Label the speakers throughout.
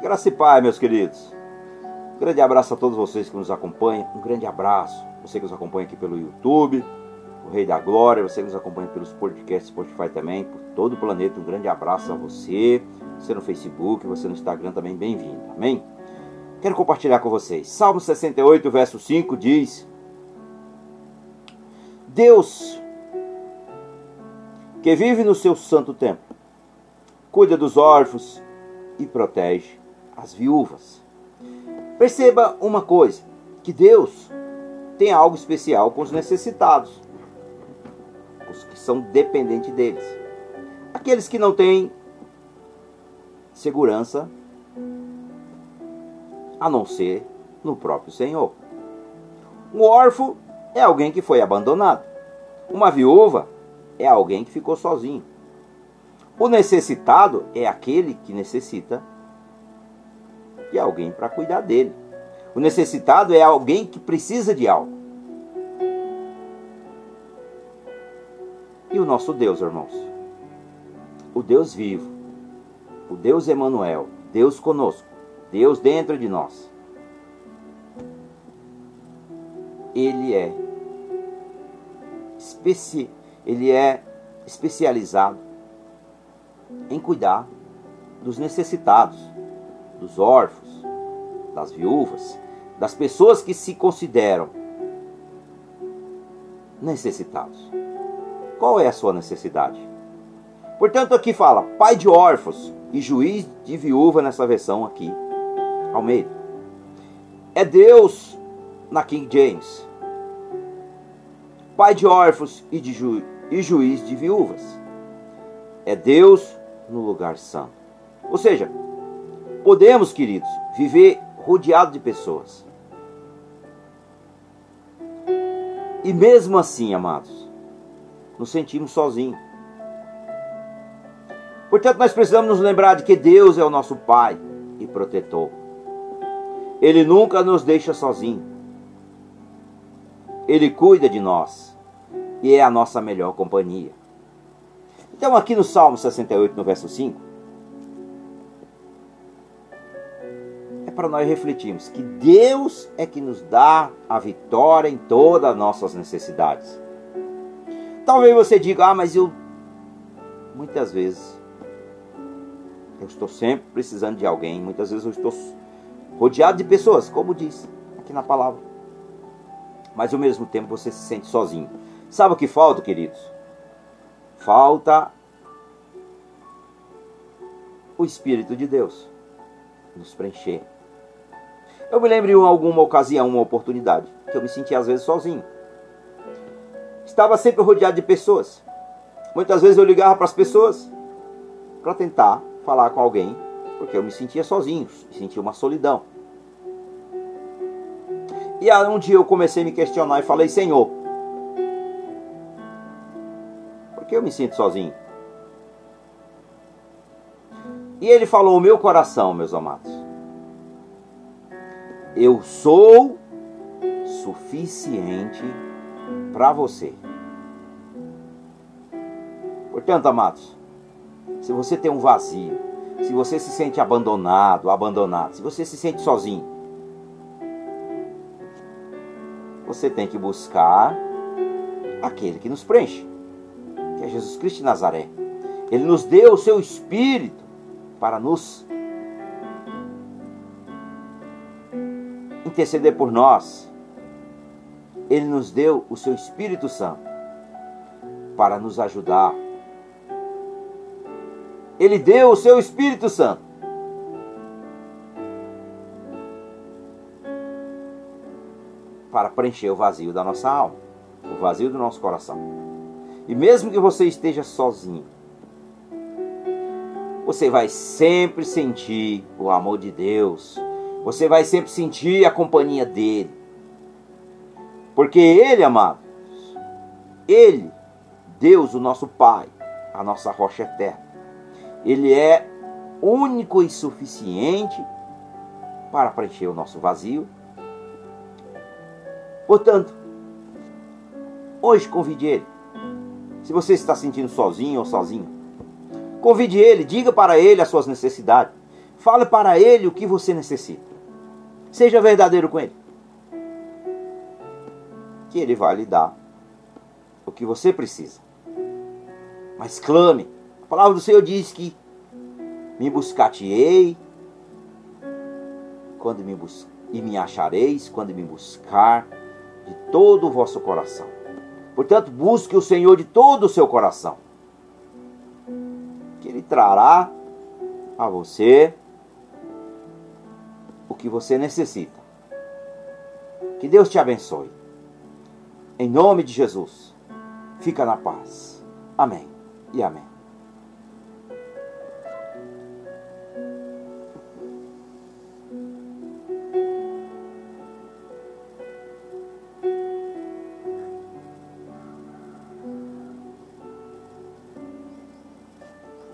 Speaker 1: Graça e Pai, meus queridos. Um grande abraço a todos vocês que nos acompanham. Um grande abraço. Você que nos acompanha aqui pelo YouTube, o Rei da Glória, você que nos acompanha pelos podcasts Spotify também, por todo o planeta. Um grande abraço a você. Você no Facebook, você no Instagram também, bem-vindo. Amém? Quero compartilhar com vocês. Salmo 68, verso 5 diz: Deus, que vive no seu santo templo, cuida dos órfãos e protege as viúvas. Perceba uma coisa: que Deus tem algo especial com os necessitados, os que são dependentes deles, aqueles que não têm segurança a não ser no próprio Senhor. Um órfão é alguém que foi abandonado. Uma viúva é alguém que ficou sozinho. O necessitado é aquele que necessita de alguém para cuidar dele. O necessitado é alguém que precisa de algo. E o nosso Deus, irmãos? O Deus vivo, o Deus Emanuel, Deus conosco, Deus dentro de nós. Ele é especi ele é especializado em cuidar dos necessitados, dos órfãos, das viúvas, das pessoas que se consideram necessitados. Qual é a sua necessidade? Portanto, aqui fala pai de órfãos e juiz de viúva nessa versão aqui, Almeida. É Deus na King James. Pai de órfãos e de juiz e juiz de viúvas. É Deus no lugar santo. Ou seja, podemos, queridos, viver rodeado de pessoas. E mesmo assim, amados, nos sentimos sozinhos. Portanto, nós precisamos nos lembrar de que Deus é o nosso Pai e protetor. Ele nunca nos deixa sozinhos. Ele cuida de nós e é a nossa melhor companhia. Então, aqui no Salmo 68, no verso 5, para nós refletirmos que Deus é que nos dá a vitória em todas as nossas necessidades. Talvez você diga, ah, mas eu. Muitas vezes. Eu estou sempre precisando de alguém. Muitas vezes eu estou rodeado de pessoas, como diz aqui na palavra. Mas ao mesmo tempo você se sente sozinho. Sabe o que falta, queridos? Falta o Espírito de Deus nos preencher. Eu me lembro em alguma ocasião, uma oportunidade, que eu me sentia às vezes sozinho. Estava sempre rodeado de pessoas. Muitas vezes eu ligava para as pessoas para tentar falar com alguém, porque eu me sentia sozinho, sentia uma solidão. E aí um dia eu comecei a me questionar e falei: Senhor, Porque eu me sinto sozinho. E ele falou: O meu coração, meus amados, eu sou suficiente para você. Portanto, amados, se você tem um vazio, se você se sente abandonado, abandonado, se você se sente sozinho, você tem que buscar aquele que nos preenche que é Jesus Cristo de Nazaré. Ele nos deu o seu Espírito para nos interceder por nós. Ele nos deu o seu Espírito Santo para nos ajudar. Ele deu o seu Espírito Santo para preencher o vazio da nossa alma, o vazio do nosso coração. E mesmo que você esteja sozinho, você vai sempre sentir o amor de Deus. Você vai sempre sentir a companhia dele. Porque ele, amados, ele, Deus, o nosso Pai, a nossa rocha eterna, ele é único e suficiente para preencher o nosso vazio. Portanto, hoje convide ele se você está sentindo sozinho ou sozinho, convide ele, diga para ele as suas necessidades. Fale para ele o que você necessita. Seja verdadeiro com ele. Que ele vai lhe dar o que você precisa. Mas clame. A palavra do Senhor diz que me buscar-te-ei quando me bus e me achareis quando me buscar de todo o vosso coração. Portanto, busque o Senhor de todo o seu coração. Que ele trará a você que você necessita. Que Deus te abençoe. Em nome de Jesus. Fica na paz. Amém e amém.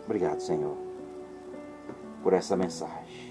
Speaker 1: Obrigado, Senhor, por essa mensagem.